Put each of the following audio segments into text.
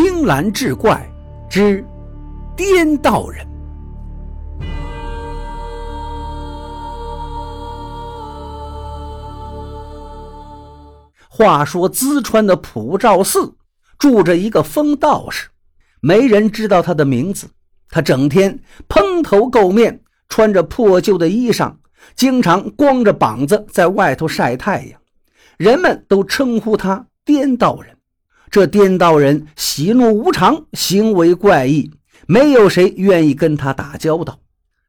青蓝志怪之颠道人。话说淄川的普照寺住着一个疯道士，没人知道他的名字。他整天蓬头垢面，穿着破旧的衣裳，经常光着膀子在外头晒太阳。人们都称呼他颠道人。这颠道人喜怒无常，行为怪异，没有谁愿意跟他打交道。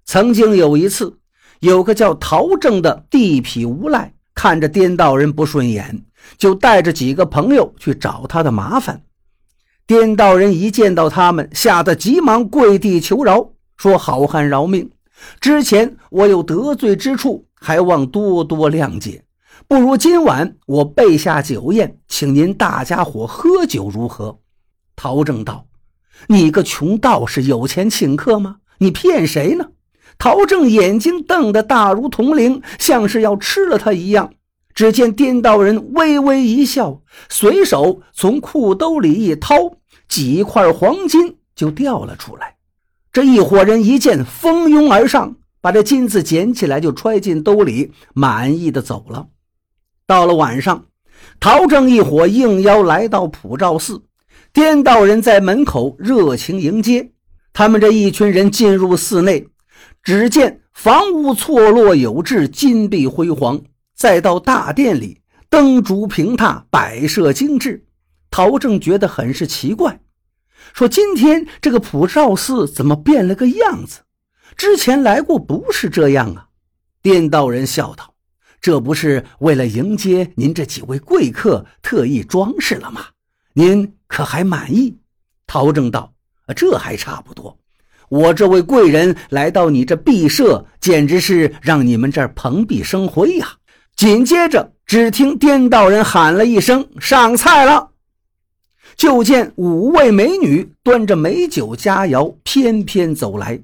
曾经有一次，有个叫陶正的地痞无赖，看着颠道人不顺眼，就带着几个朋友去找他的麻烦。颠道人一见到他们，吓得急忙跪地求饶，说：“好汉饶命！之前我有得罪之处，还望多多谅解。”不如今晚我备下酒宴，请您大家伙喝酒如何？陶正道：“你个穷道士，有钱请客吗？你骗谁呢？”陶正眼睛瞪得大如铜铃，像是要吃了他一样。只见颠道人微微一笑，随手从裤兜里一掏，几块黄金就掉了出来。这一伙人一见，蜂拥而上，把这金子捡起来就揣进兜里，满意的走了。到了晚上，陶正一伙应邀来到普照寺，颠道人在门口热情迎接。他们这一群人进入寺内，只见房屋错落有致，金碧辉煌；再到大殿里，灯烛平榻，摆设精致。陶正觉得很是奇怪，说：“今天这个普照寺怎么变了个样子？之前来过不是这样啊？”颠道人笑道。这不是为了迎接您这几位贵客特意装饰了吗？您可还满意？陶正道：“这还差不多。我这位贵人来到你这毕舍，简直是让你们这儿蓬荜生辉呀！”紧接着，只听颠道人喊了一声：“上菜了！”就见五位美女端着美酒佳肴翩翩走来。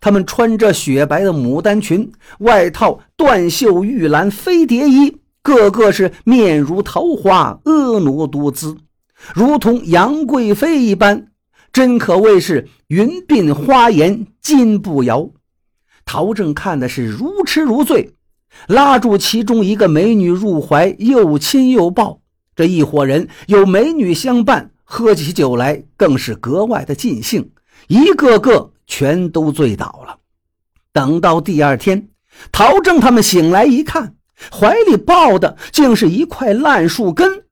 他们穿着雪白的牡丹裙，外套断袖玉兰飞蝶衣，个个是面如桃花，婀娜多姿，如同杨贵妃一般，真可谓是云鬓花颜金步摇。陶正看的是如痴如醉，拉住其中一个美女入怀，又亲又抱。这一伙人有美女相伴，喝起酒来更是格外的尽兴，一个个。全都醉倒了。等到第二天，陶正他们醒来一看，怀里抱的竟是一块烂树根，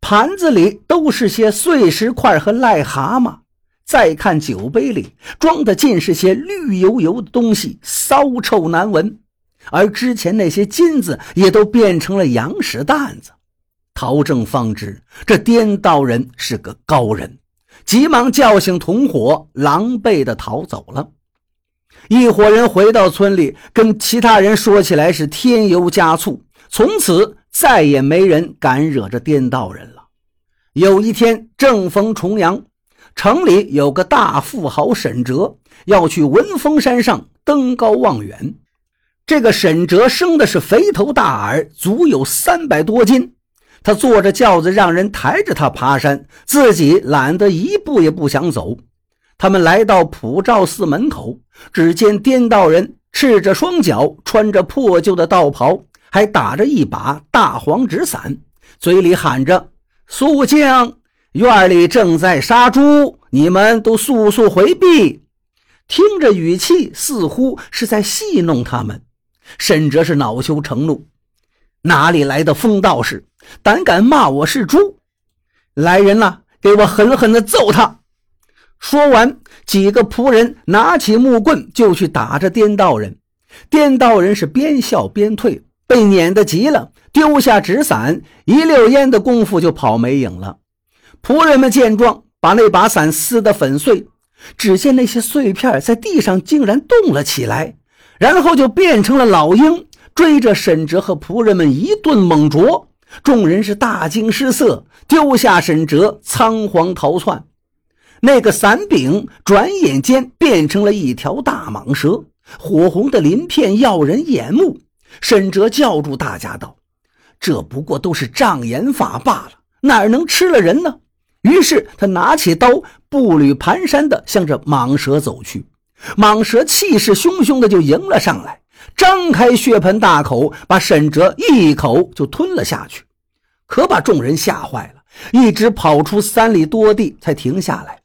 盘子里都是些碎石块和癞蛤蟆。再看酒杯里装的尽是些绿油油的东西，骚臭难闻。而之前那些金子也都变成了羊屎蛋子。陶正方知这颠倒人是个高人。急忙叫醒同伙，狼狈地逃走了。一伙人回到村里，跟其他人说起来是添油加醋。从此再也没人敢惹这颠道人了。有一天正逢重阳，城里有个大富豪沈哲要去文峰山上登高望远。这个沈哲生的是肥头大耳，足有三百多斤。他坐着轿子，让人抬着他爬山，自己懒得一步也不想走。他们来到普照寺门口，只见颠道人赤着双脚，穿着破旧的道袍，还打着一把大黄纸伞，嘴里喊着：“肃静，院里正在杀猪，你们都速速回避。”听着语气，似乎是在戏弄他们。沈哲是恼羞成怒。哪里来的疯道士，胆敢骂我是猪！来人呐，给我狠狠地揍他！说完，几个仆人拿起木棍就去打着颠道人。颠道人是边笑边退，被撵得急了，丢下纸伞，一溜烟的功夫就跑没影了。仆人们见状，把那把伞撕得粉碎。只见那些碎片在地上竟然动了起来，然后就变成了老鹰。追着沈哲和仆人们一顿猛啄，众人是大惊失色，丢下沈哲，仓皇逃窜。那个伞柄转眼间变成了一条大蟒蛇，火红的鳞片耀人眼目。沈哲叫住大家道：“这不过都是障眼法罢了，哪能吃了人呢？”于是他拿起刀，步履蹒跚地向着蟒蛇走去。蟒蛇气势汹汹的就迎了上来，张开血盆大口，把沈哲一口就吞了下去，可把众人吓坏了，一直跑出三里多地才停下来。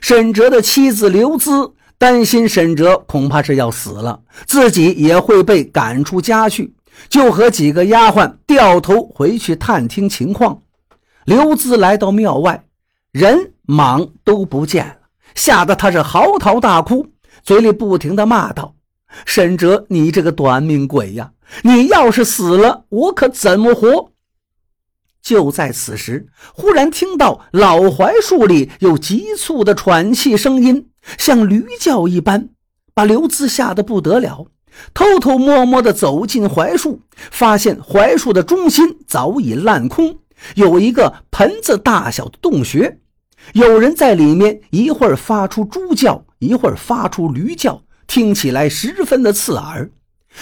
沈哲的妻子刘姿担心沈哲恐怕是要死了，自己也会被赶出家去，就和几个丫鬟掉头回去探听情况。刘姿来到庙外，人蟒都不见了，吓得他是嚎啕大哭。嘴里不停地骂道：“沈哲，你这个短命鬼呀！你要是死了，我可怎么活？”就在此时，忽然听到老槐树里有急促的喘气声音，像驴叫一般，把刘子吓得不得了。偷偷摸摸地走进槐树，发现槐树的中心早已烂空，有一个盆子大小的洞穴。有人在里面，一会儿发出猪叫，一会儿发出驴叫，听起来十分的刺耳。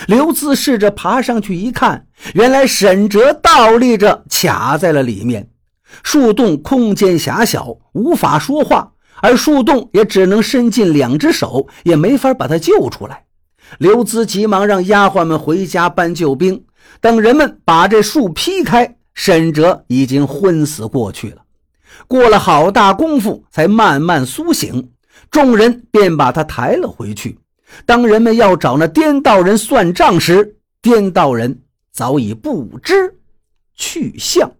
刘孜试着爬上去一看，原来沈哲倒立着卡在了里面。树洞空间狭小，无法说话，而树洞也只能伸进两只手，也没法把他救出来。刘孜急忙让丫鬟们回家搬救兵。等人们把这树劈开，沈哲已经昏死过去了。过了好大功夫，才慢慢苏醒。众人便把他抬了回去。当人们要找那颠道人算账时，颠道人早已不知去向。